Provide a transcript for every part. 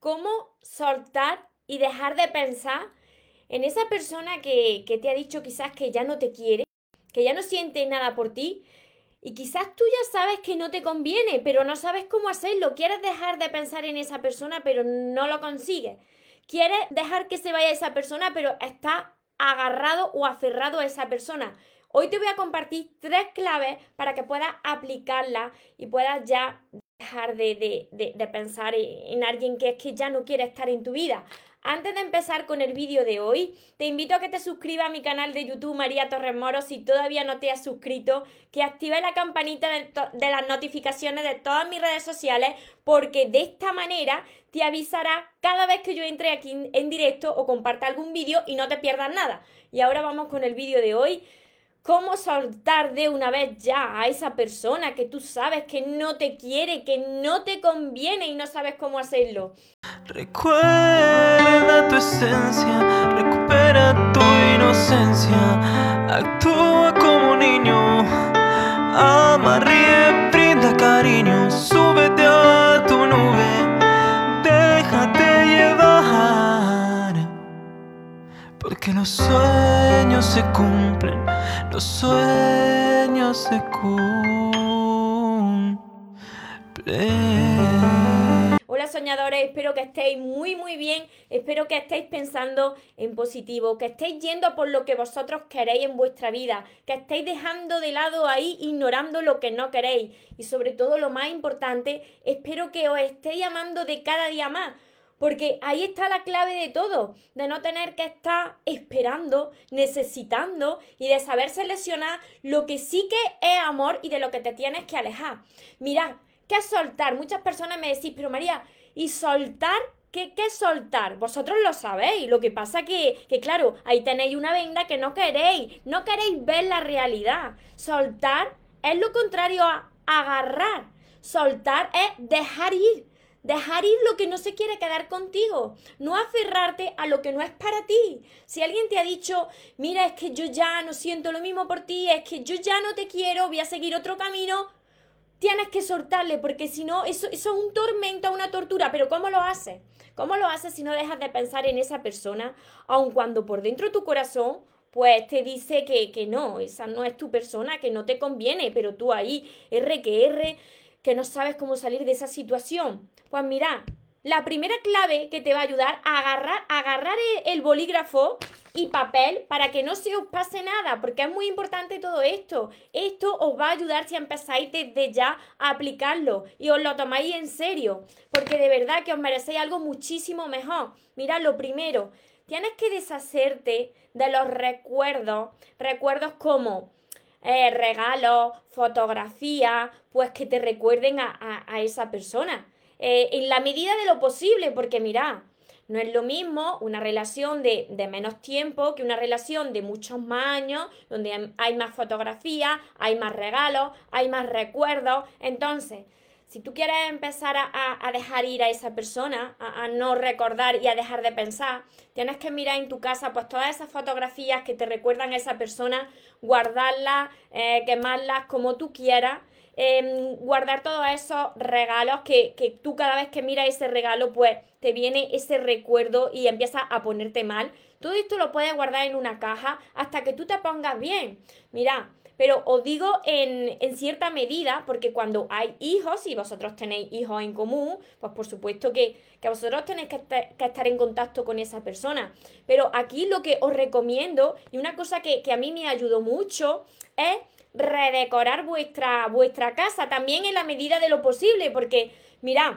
cómo soltar y dejar de pensar en esa persona que, que, te ha dicho quizás que ya no te quiere, que ya no siente nada por ti. Y quizás tú ya sabes que no te conviene, pero no sabes cómo hacerlo. Quieres dejar de pensar en esa persona, pero no lo consigues. Quieres dejar que se vaya esa persona, pero está agarrado o aferrado a esa persona. Hoy te voy a compartir tres claves para que puedas aplicarlas y puedas ya dejar de, pensar en alguien que es que ya no quiere estar en tu vida. Antes de empezar con el vídeo de hoy, te invito a que te suscribas a mi canal de YouTube María Torres Moro si todavía no te has suscrito, que actives la campanita de, de, las notificaciones de todas mis redes sociales, porque de esta manera te avisará cada vez que yo entre aquí en directo o comparta algún vídeo y no te pierdas nada. Y ahora vamos con el vídeo de hoy cómo soltar de una vez ya a esa persona que tú sabes que no te quiere, que no te conviene y no sabes cómo hacerlo. Recuerda tu esencia, recupera tu inocencia, actúa como niño, ama, ríe, brinda cariño, súbete a tu nube, porque los sueños se cumplen los sueños se cumplen. Hola soñadores, espero que estéis muy muy bien, espero que estéis pensando en positivo, que estéis yendo por lo que vosotros queréis en vuestra vida, que estéis dejando de lado ahí, ignorando lo que no queréis y sobre todo lo más importante, espero que os estéis amando de cada día más, porque ahí está la clave de todo, de no tener que estar esperando, necesitando y de saber seleccionar lo que sí que es amor y de lo que te tienes que alejar. Mirad, ¿qué es soltar? Muchas personas me decís, pero María, ¿y soltar? ¿Qué, ¿Qué, soltar? Vosotros lo sabéis. Lo que pasa que, que, claro, ahí tenéis una venda que no queréis. No queréis ver la realidad. Soltar es lo contrario a agarrar. Soltar es dejar ir. Dejar ir lo que no se quiere quedar contigo. No aferrarte a lo que no es para ti. Si alguien te ha dicho, mira, es que yo ya no siento lo mismo por ti, es que yo ya no te quiero, voy a seguir otro camino, tienes que soltarle, porque si no, eso, es un tormento, una tortura. Pero ¿cómo lo haces? ¿Cómo lo haces si no dejas de pensar en esa persona, aun cuando por dentro de tu corazón pues te dice que, que no, esa no es tu persona, que no te conviene, pero tú ahí, R que R, que no sabes cómo salir de esa situación. Pues mira, la primera clave que te va a ayudar a agarrar, agarrar el, bolígrafo y papel para que no se os pase nada, porque es muy importante todo esto. Esto os va a ayudar si empezáis desde ya a aplicarlo y os lo tomáis en serio, porque de verdad que os merecéis algo muchísimo mejor. Mira, lo primero, tienes que deshacerte de los recuerdos, recuerdos como eh, regalos, fotografías, pues que te recuerden a esa persona. Eh, en la medida de lo posible, porque mira, no es lo mismo una relación de, de, menos tiempo que una relación de muchos más años, donde hay más fotografías, hay más regalos, hay más recuerdos. Entonces, si tú quieres empezar a, dejar ir a esa persona, a, a, no recordar y a dejar de pensar, tienes que mirar en tu casa pues todas esas fotografías que te recuerdan a esa persona, guardarlas, eh, quemarlas como tú quieras Em, guardar todos esos regalos que, que tú cada vez que miras ese regalo, pues te viene ese recuerdo y empiezas a ponerte mal. Todo esto lo puedes guardar en una caja hasta que tú te pongas bien. Mira, pero os digo en, en, cierta medida, porque cuando hay hijos, y vosotros tenéis hijos en común, pues por supuesto que, que vosotros tenéis que, que, estar en contacto con esa persona. Pero aquí lo que os recomiendo, y una cosa que, que a mí me ayudó mucho, es redecorar vuestra, vuestra casa también en la medida de lo posible, porque mirad,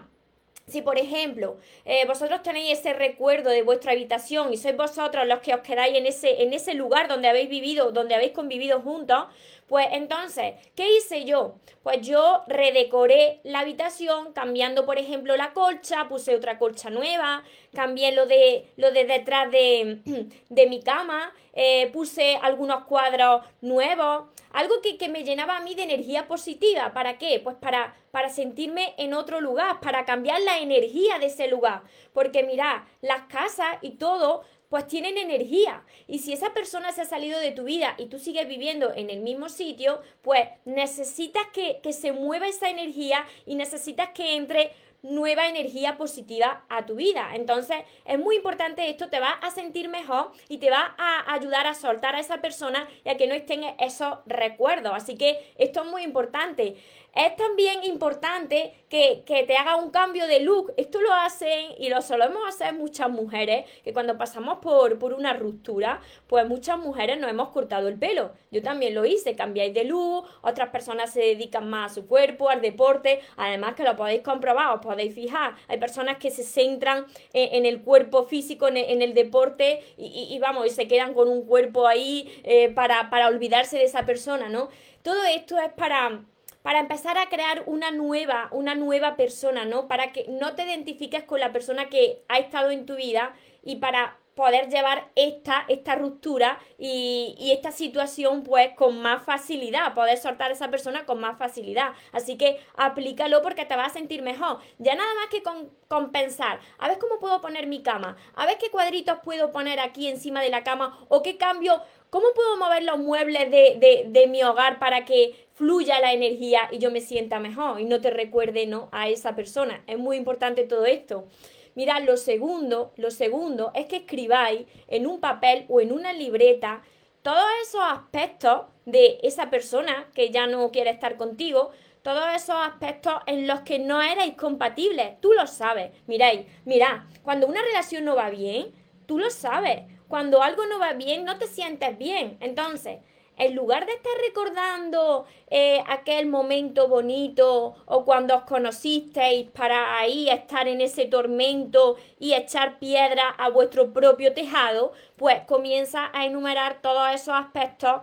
si, por ejemplo, eh, vosotros tenéis ese recuerdo de vuestra habitación y sois vosotros los que os quedáis en ese, en ese lugar donde habéis vivido, donde habéis convivido juntos, pues entonces, ¿qué hice yo? Pues yo redecoré la habitación cambiando, por ejemplo, la colcha, puse otra colcha nueva, cambié lo de, lo de detrás de, de mi cama, eh, puse algunos cuadros nuevos, algo que, que, me llenaba a mí de energía positiva. ¿Para qué? Pues para, para sentirme en otro lugar, para cambiar la energía de ese lugar. Porque mira, las casas y todo pues tienen energía. Y si esa persona se ha salido de tu vida y tú sigues viviendo en el mismo sitio, pues necesitas que, se mueva esa energía y necesitas que entre nueva energía positiva a tu vida. Entonces, es muy importante esto, te va a sentir mejor y te va a ayudar a soltar a esa persona y a que no estén esos recuerdos. Así que esto es muy importante. Es también importante que, te haga un cambio de look. Esto lo hacen y lo solemos hacer muchas mujeres, que cuando pasamos por, por una ruptura, pues muchas mujeres nos hemos cortado el pelo. Yo también lo hice, cambiáis de look, otras personas se dedican más a su cuerpo, al deporte, además que lo podéis comprobar, os podéis fijar. Hay personas que se centran en, el cuerpo físico, en el, deporte y, vamos, y se quedan con un cuerpo ahí eh, para, para olvidarse de esa persona, ¿no? Todo esto es para para empezar a crear una nueva, una nueva persona, ¿no? Para que no te identifiques con la persona que ha estado en tu vida y para poder llevar esta, esta ruptura y, esta situación pues con más facilidad, poder soltar a esa persona con más facilidad. Así que aplícalo porque te vas a sentir mejor. Ya nada más que con, compensar. A ver cómo puedo poner mi cama, a ver qué cuadritos puedo poner aquí encima de la cama o qué cambio, cómo puedo mover los muebles de, de, de mi hogar para que fluya la energía y yo me sienta mejor y no te recuerde ¿no? a esa persona. Es muy importante todo esto. Mira, lo segundo, lo segundo es que escribáis en un papel o en una libreta todos esos aspectos de esa persona que ya no quiere estar contigo, todos esos aspectos en los que no erais compatibles. Tú lo sabes. Miráis, mira, cuando una relación no va bien, tú lo sabes. Cuando algo no va bien, no te sientes bien. Entonces, en lugar de estar recordando eh, aquel momento bonito o cuando os conocisteis para ahí estar en ese tormento y echar piedra a vuestro propio tejado, pues comienza a enumerar todos esos aspectos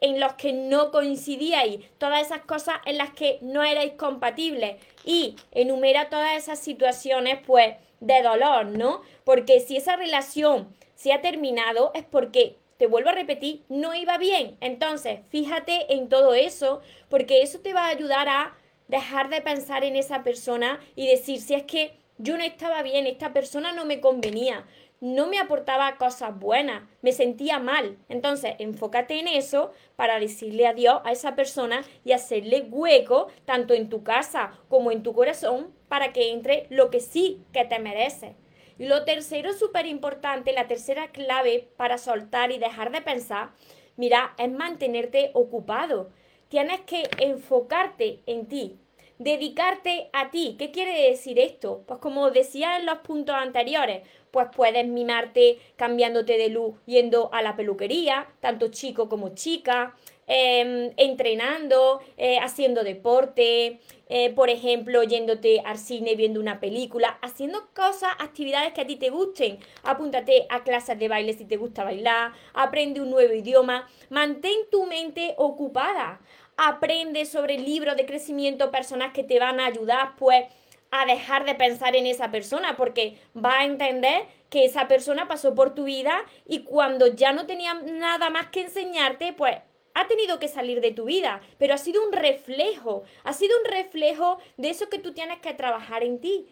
en los que no coincidíais, todas esas cosas en las que no erais compatibles y enumera todas esas situaciones pues de dolor, ¿no? Porque si esa relación se ha terminado es porque te vuelvo a repetir, no iba bien. Entonces, fíjate en todo eso, porque eso te va a ayudar a dejar de pensar en esa persona y decir, si es que yo no estaba bien, esta persona no me convenía, no me aportaba cosas buenas, me sentía mal. Entonces, enfócate en eso para decirle adiós a esa persona y hacerle hueco, tanto en tu casa como en tu corazón, para que entre lo que sí que te merece. Lo tercero súper importante, la tercera clave para soltar y dejar de pensar, mira, es mantenerte ocupado. Tienes que enfocarte en ti, dedicarte a ti. ¿Qué quiere decir esto? Pues como decía en los puntos anteriores, pues puedes mimarte cambiándote de luz yendo a la peluquería, tanto chico como chica, em, entrenando, eh, haciendo deporte, eh, por ejemplo, yéndote al cine, viendo una película, haciendo cosas, actividades que a ti te gusten. Apúntate a clases de baile si te gusta bailar, aprende un nuevo idioma, mantén tu mente ocupada, aprende sobre libros de crecimiento personal que te van a ayudar, pues, a dejar de pensar en esa persona, porque va a entender que esa persona pasó por tu vida y cuando ya no tenía nada más que enseñarte, pues ha tenido que salir de tu vida, pero ha sido un reflejo, ha sido un reflejo de eso que tú tienes que trabajar en ti.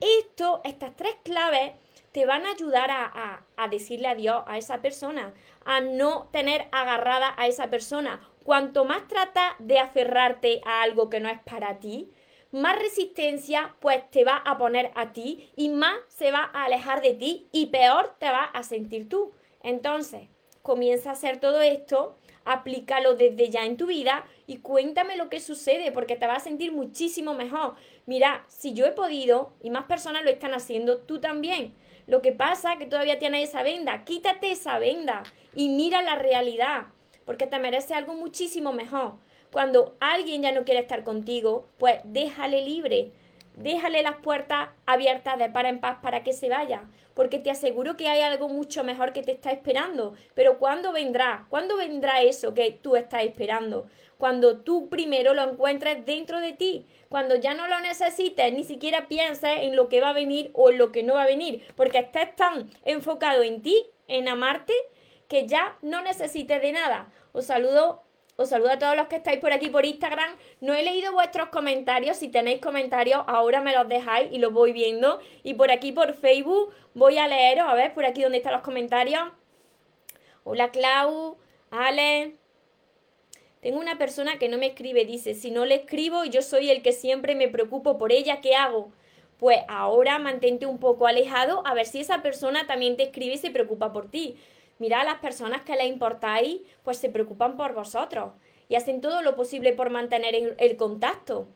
Esto, estas tres claves te van a ayudar a, a, decirle adiós a esa persona, a no tener agarrada a esa persona. Cuanto más trata de aferrarte a algo que no es para ti, más resistencia pues te va a poner a ti y más se va a alejar de ti y peor te va a sentir tú. Entonces, comienza a hacer todo esto aplícalo desde ya en tu vida y cuéntame lo que sucede porque te vas a sentir muchísimo mejor. Mira, si yo he podido y más personas lo están haciendo, tú también. Lo que pasa es que todavía tienes esa venda, quítate esa venda y mira la realidad porque te merece algo muchísimo mejor. Cuando alguien ya no quiere estar contigo, pues déjale libre déjale las puertas abiertas de par en paz para que se vaya, porque te aseguro que hay algo mucho mejor que te está esperando. Pero ¿cuándo vendrá? ¿Cuándo vendrá eso que tú estás esperando? Cuando tú primero lo encuentres dentro de ti, cuando ya no lo necesites, ni siquiera pienses en lo que va a venir o en lo que no va a venir, porque estés tan enfocado en ti, en amarte, que ya no necesites de nada. Os saludo os saludo a todos los que estáis por aquí por Instagram. No he leído vuestros comentarios. Si tenéis comentarios, ahora me los dejáis y los voy viendo. Y por aquí por Facebook voy a leeros. A ver, por aquí donde están los comentarios. Hola Clau, Ale. Tengo una persona que no me escribe, dice, si no le escribo y yo soy el que siempre me preocupo por ella, ¿qué hago? pues ahora mantente un poco alejado a ver si esa persona también te escribe y se preocupa por ti. Mira, las personas que le importáis, pues se preocupan por vosotros y hacen todo lo posible por mantener el, contacto.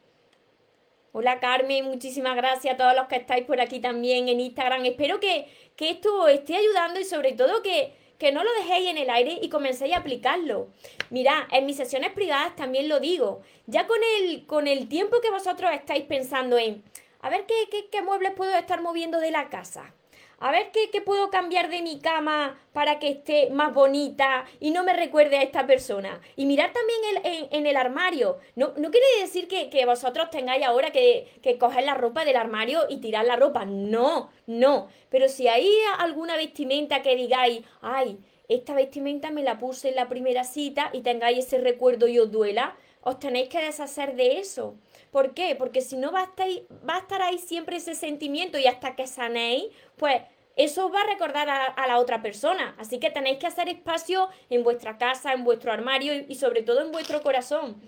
Hola Carmen, muchísimas gracias a todos los que estáis por aquí también en Instagram. Espero que, que esto esté ayudando y sobre todo que, que no lo dejéis en el aire y comencéis a aplicarlo. Mirad, en mis sesiones privadas también lo digo. Ya con el, con el tiempo que vosotros estáis pensando en, a ver qué, qué muebles puedo estar moviendo de la casa a ver qué, puedo cambiar de mi cama para que esté más bonita y no me recuerde a esta persona. Y mirar también en, el armario. No, no quiere decir que, vosotros tengáis ahora que, que coger la ropa del armario y tirar la ropa. No, no. Pero si hay alguna vestimenta que digáis, ay, esta vestimenta me la puse en la primera cita y tengáis ese recuerdo y os duela, os tenéis que deshacer de eso. ¿Por qué? Porque si no va a, estar, va a estar ahí siempre ese sentimiento y hasta que sanéis, pues eso va a recordar a, la otra persona. Así que tenéis que hacer espacio en vuestra casa, en vuestro armario y, sobre todo en vuestro corazón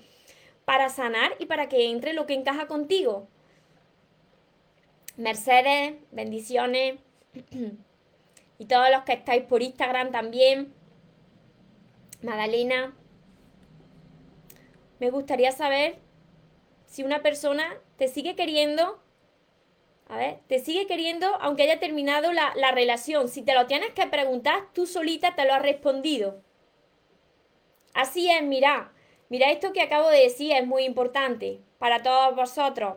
para sanar y para que entre lo que encaja contigo. Mercedes, bendiciones. y todos los que estáis por Instagram también. Madalena. Me gustaría saber si una persona te sigue queriendo, a ver, te sigue queriendo aunque haya terminado la, relación. Si te lo tienes que preguntar, tú solita te lo has respondido. Así es, mira, mira esto que acabo de decir es muy importante para todos vosotros.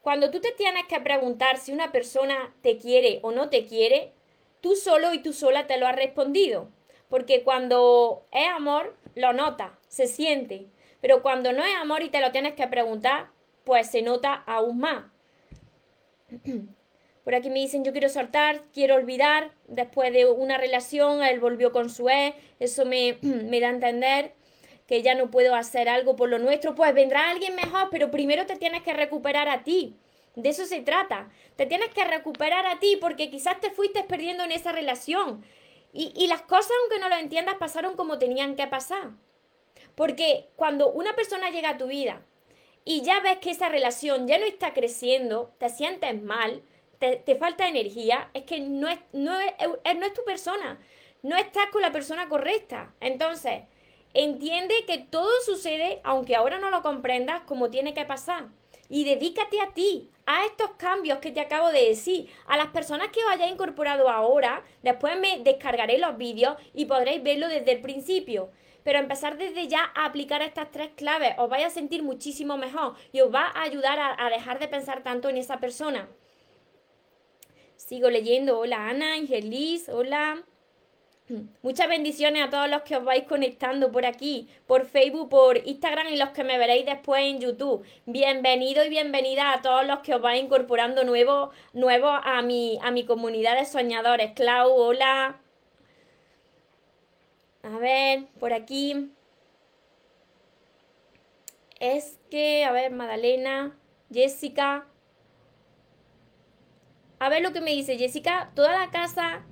Cuando tú te tienes que preguntar si una persona te quiere o no te quiere, tú solo y tú sola te lo has respondido. Porque cuando es amor, lo nota, se siente. Pero cuando no es amor y te lo tienes que preguntar, pues se nota aún más. Por aquí me dicen, yo quiero soltar, quiero olvidar. Después de una relación, él volvió con su ex. Eso me, me da a entender que ya no puedo hacer algo por lo nuestro. Pues vendrá alguien mejor, pero primero te tienes que recuperar a ti. De eso se trata. Te tienes que recuperar a ti porque quizás te fuiste perdiendo en esa relación. Y, y las cosas, aunque no lo entiendas, pasaron como tenían que pasar. Porque cuando una persona llega a tu vida y ya ves que esa relación ya no está creciendo, te sientes mal, te, falta energía, es que no es, no, es, no es tu persona, no estás con la persona correcta. Entonces, entiende que todo sucede, aunque ahora no lo comprendas, como tiene que pasar. Y dedícate a ti, a estos cambios que te acabo de decir. A las personas que os hayáis incorporado ahora, después me descargaré los vídeos y podréis verlo desde el principio pero empezar desde ya a aplicar estas tres claves os vais a sentir muchísimo mejor y os va a ayudar a, dejar de pensar tanto en esa persona. Sigo leyendo. Hola Ana, Angelis, hola. Muchas bendiciones a todos los que os vais conectando por aquí, por Facebook, por Instagram y los que me veréis después en YouTube. Bienvenido y bienvenida a todos los que os vais incorporando nuevo, nuevo a, mi, a mi comunidad de soñadores. Clau, hola. A ver, por aquí. Es que, a ver, Madalena, Jessica. A ver lo que me dice Jessica. Toda la casa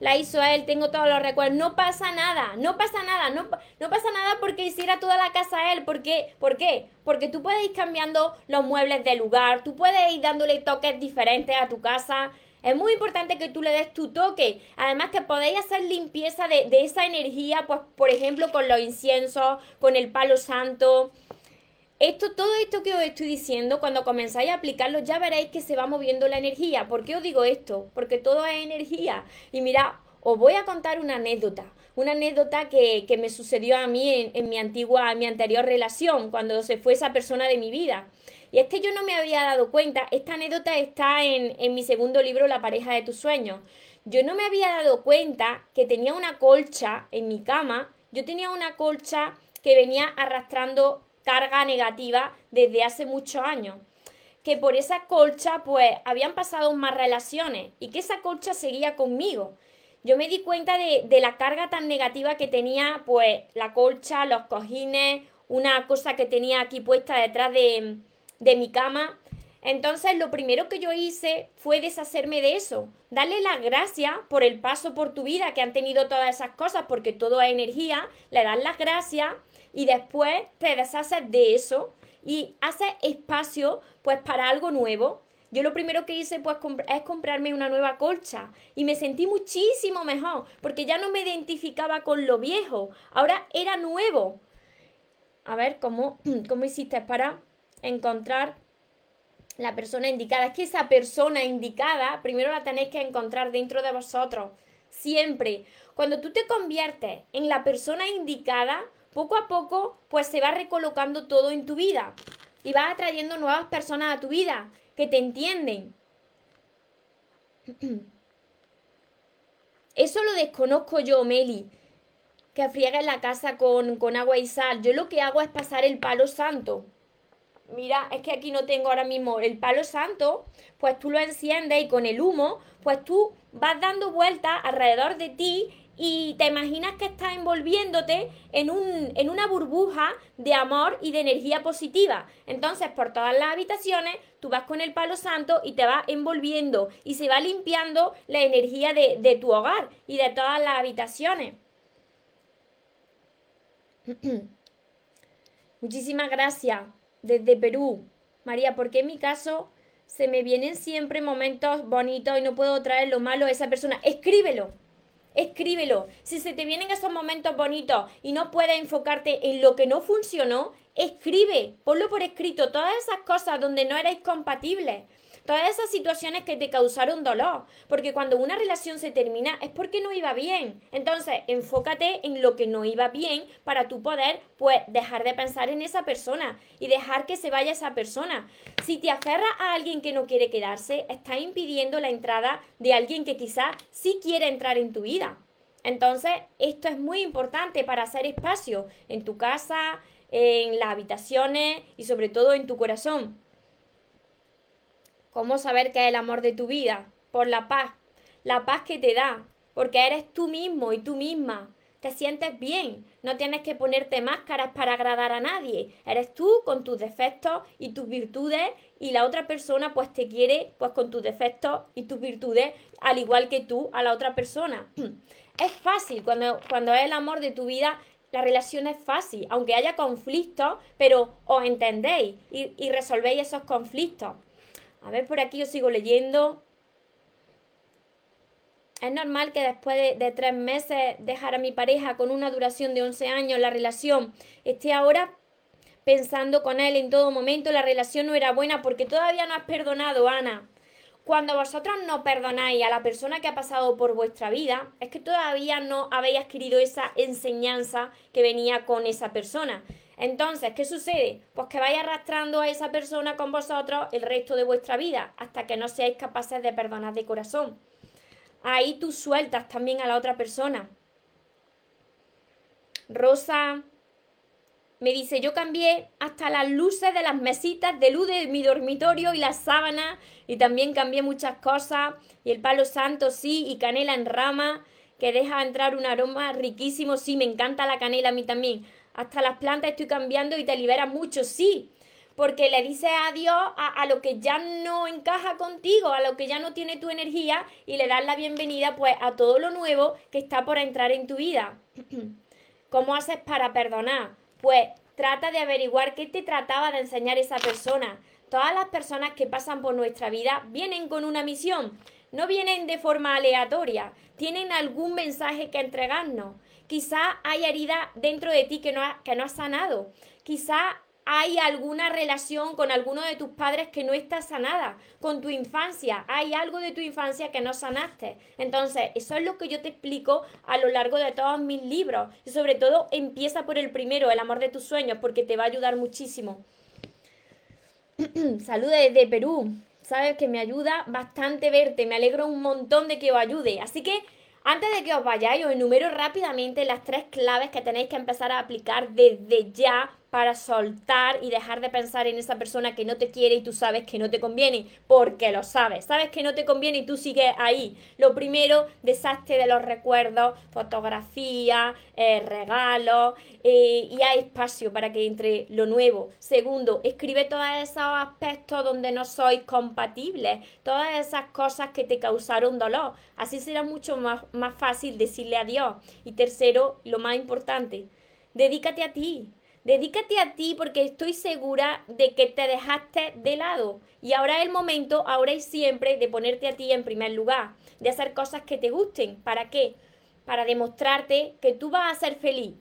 la hizo él, tengo todos los recuerdos. No pasa nada, no pasa nada, no, no pasa nada porque hiciera toda la casa él. ¿Por qué? ¿Por qué? Porque tú puedes ir cambiando los muebles de lugar, tú puedes ir dándole toques diferentes a tu casa. Es muy importante que tú le des tu toque. Además que podéis hacer limpieza de, esa energía, pues por ejemplo con los inciensos, con el palo santo. Esto, todo esto que os estoy diciendo, cuando comenzáis a aplicarlo, ya veréis que se va moviendo la energía. ¿Por qué os digo esto? Porque todo es energía. Y mira, os voy a contar una anécdota. Una anécdota que, me sucedió a mí en, en mi antigua, en mi anterior relación, cuando se fue esa persona de mi vida. Y es que yo no me había dado cuenta, esta anécdota está en, mi segundo libro, La pareja de tus sueños. Yo no me había dado cuenta que tenía una colcha en mi cama, yo tenía una colcha que venía arrastrando carga negativa desde hace muchos años. Que por esa colcha, pues, habían pasado más relaciones y que esa colcha seguía conmigo. Yo me di cuenta de, de la carga tan negativa que tenía, pues, la colcha, los cojines, una cosa que tenía aquí puesta detrás de, de mi cama. Entonces lo primero que yo hice fue deshacerme de eso, darle las gracias por el paso por tu vida que han tenido todas esas cosas, porque todo es energía, le das las gracias y después te deshaces de eso y haces espacio pues para algo nuevo. yo lo primero que hice pues es comprarme una nueva colcha y me sentí muchísimo mejor porque ya no me identificaba con lo viejo, ahora era nuevo. A ver, ¿cómo, cómo hiciste para encontrar la persona indicada? Es que esa persona indicada primero la tenéis que encontrar dentro de vosotros, siempre. Cuando tú te conviertes en la persona indicada, poco a poco pues se va recolocando todo en tu vida y vas atrayendo nuevas personas a tu vida que te entienden. Eso lo desconozco yo, Meli, que friega en la casa con, con agua y sal. Yo lo que hago es pasar el palo santo. Mira, es que aquí no tengo ahora mismo el palo santo, pues tú lo enciendes y con el humo, pues tú vas dando vueltas alrededor de ti y te imaginas que estás envolviéndote en, un, en una burbuja de amor y de energía positiva. Entonces, por todas las habitaciones, tú vas con el palo santo y te vas envolviendo y se va limpiando la energía de, de tu hogar y de todas las habitaciones. Muchísimas gracias desde Perú. María, ¿por qué en mi caso se me vienen siempre momentos bonitos y no puedo traer lo malo a esa persona? Escríbelo escríbelo. Si se te vienen esos momentos bonitos y no puedes enfocarte en lo que no funcionó, escribe, ponlo por escrito, todas esas cosas donde no erais compatibles. Todas esas situaciones que te causaron dolor, porque cuando una relación se termina es porque no iba bien. Entonces, enfócate en lo que no iba bien para tu poder, pues, dejar de pensar en esa persona y dejar que se vaya esa persona. Si te aferras a alguien que no quiere quedarse, está impidiendo la entrada de alguien que quizás sí quiere entrar en tu vida. Entonces, esto es muy importante para hacer espacio en tu casa, en las habitaciones y sobre todo en tu corazón. ¿Cómo saber que es el amor de tu vida? Por la paz, la paz que te da, porque eres tú mismo y tú misma. Te sientes bien, no tienes que ponerte máscaras para agradar a nadie. Eres tú con tus defectos y tus virtudes y la otra persona pues te quiere pues con tus defectos y tus virtudes al igual que tú a la otra persona. Es fácil cuando, cuando es el amor de tu vida la relación es fácil, aunque haya conflictos, pero os entendéis y, y resolvéis esos conflictos. A ver, por aquí yo sigo leyendo. Es normal que después de, tres meses dejar a mi pareja con una duración de 11 años la relación esté ahora pensando con él en todo momento. La relación no era buena porque todavía no has perdonado, Ana. Cuando vosotros no perdonáis a la persona que ha pasado por vuestra vida, es que todavía no habéis adquirido esa enseñanza que venía con esa persona. Entonces, ¿qué sucede? Pues que vais arrastrando a esa persona con vosotros el resto de vuestra vida, hasta que no seáis capaces de perdonar de corazón. Ahí tú sueltas también a la otra persona. Rosa me dice, yo cambié hasta las luces de las mesitas de luz de mi dormitorio y las sábanas, y también cambié muchas cosas, y el palo santo sí, y canela en rama, que deja entrar un aroma riquísimo, sí, me encanta la canela a mí también hasta las plantas estoy cambiando y te libera mucho, sí, porque le dices adiós a, a, lo que ya no encaja contigo, a lo que ya no tiene tu energía y le das la bienvenida pues a todo lo nuevo que está por entrar en tu vida. ¿Cómo haces para perdonar? Pues trata de averiguar qué te trataba de enseñar esa persona. Todas las personas que pasan por nuestra vida vienen con una misión, no vienen de forma aleatoria, tienen algún mensaje que entregarnos. Quizá hay herida dentro de ti que no, ha, que no has sanado. Quizá hay alguna relación con alguno de tus padres que no está sanada, con tu infancia, hay algo de tu infancia que no sanaste. Entonces, eso es lo que yo te explico a lo largo de todos mis libros. Y sobre todo, empieza por el primero, el amor de tus sueños, porque te va a ayudar muchísimo. Saludos desde Perú. Sabes que me ayuda bastante verte, me alegro un montón de que os ayude. Así que antes de que os vayáis, os enumero rápidamente las tres claves que tenéis que empezar a aplicar desde ya para soltar y dejar de pensar en esa persona que no te quiere y tú sabes que no te conviene, porque lo sabes, sabes que no te conviene y tú sigues ahí. Lo primero, deshazte de los recuerdos, fotografía, eh, regalos eh, y hay espacio para que entre lo nuevo. Segundo, escribe todos esos aspectos donde no sois compatibles, todas esas cosas que te causaron dolor. Así será mucho más, más fácil decirle adiós. Y tercero, lo más importante, dedícate a ti Dedícate a ti porque estoy segura de que te dejaste de lado. Y ahora es el momento, ahora y siempre, de ponerte a ti en primer lugar, de hacer cosas que te gusten. ¿Para qué? Para demostrarte que tú vas a ser feliz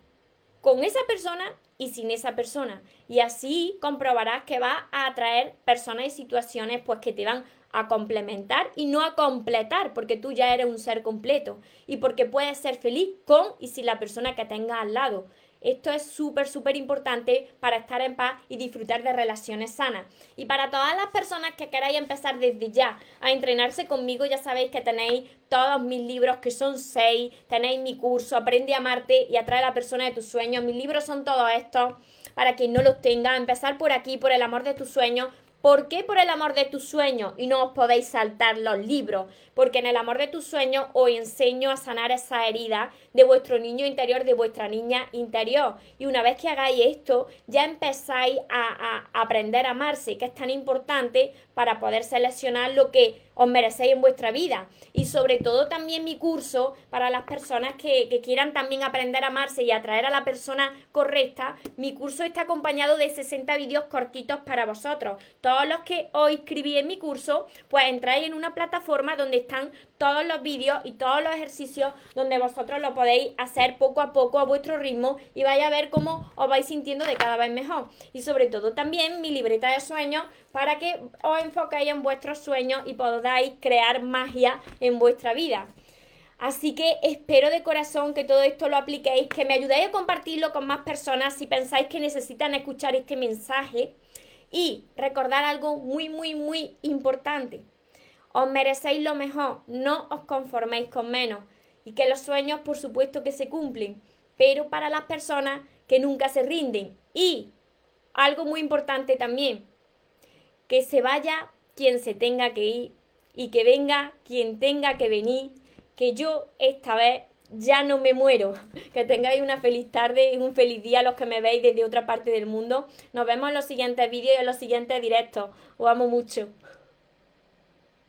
con esa persona y sin esa persona. Y así comprobarás que vas a atraer personas y situaciones pues que te van a complementar y no a completar, porque tú ya eres un ser completo y porque puedes ser feliz con y sin la persona que tengas al lado. Esto es súper, súper importante para estar en paz y disfrutar de relaciones sanas. Y para todas las personas que queráis empezar desde ya a entrenarse conmigo, ya sabéis que tenéis todos mis libros, que son seis, tenéis mi curso, Aprende a amarte y atrae a la persona de tus sueños. Mis libros son todos estos para quien no los tenga, empezar por aquí, por el amor de tus sueños, ¿Por qué por el amor de tus sueños y no os podéis saltar los libros? Porque en el amor de tus sueños os enseño a sanar esa herida de vuestro niño interior, de vuestra niña interior. Y una vez que hagáis esto, ya empezáis a, a aprender a amarse, que es tan importante para poder seleccionar lo que os merecéis en vuestra vida. Y sobre todo también mi curso para las personas que, que, quieran también aprender a amarse y atraer a la persona correcta. Mi curso está acompañado de 60 vídeos cortitos para vosotros. Todos los que os inscribí en mi curso, pues entráis en una plataforma donde están todos los vídeos y todos los ejercicios donde vosotros lo podéis hacer poco a poco a vuestro ritmo y vais a ver cómo os vais sintiendo de cada vez mejor. Y sobre todo también mi libreta de sueños para que os enfoquéis en vuestros sueños y podáis crear magia en vuestra vida. Así que espero de corazón que todo esto lo apliquéis, que me ayudéis a compartirlo con más personas si pensáis que necesitan escuchar este mensaje. Y recordar algo muy, muy, muy importante. Os merecéis lo mejor, no os conforméis con menos. Y que los sueños, por supuesto, que se cumplen, pero para las personas que nunca se rinden. Y algo muy importante también, que se vaya quien se tenga que ir y que venga quien tenga que venir, que yo esta vez ya no me muero. Que tengáis una feliz tarde y un feliz día los que me veis desde otra parte del mundo. Nos vemos en los siguientes vídeos y en los siguientes directos. Os amo mucho.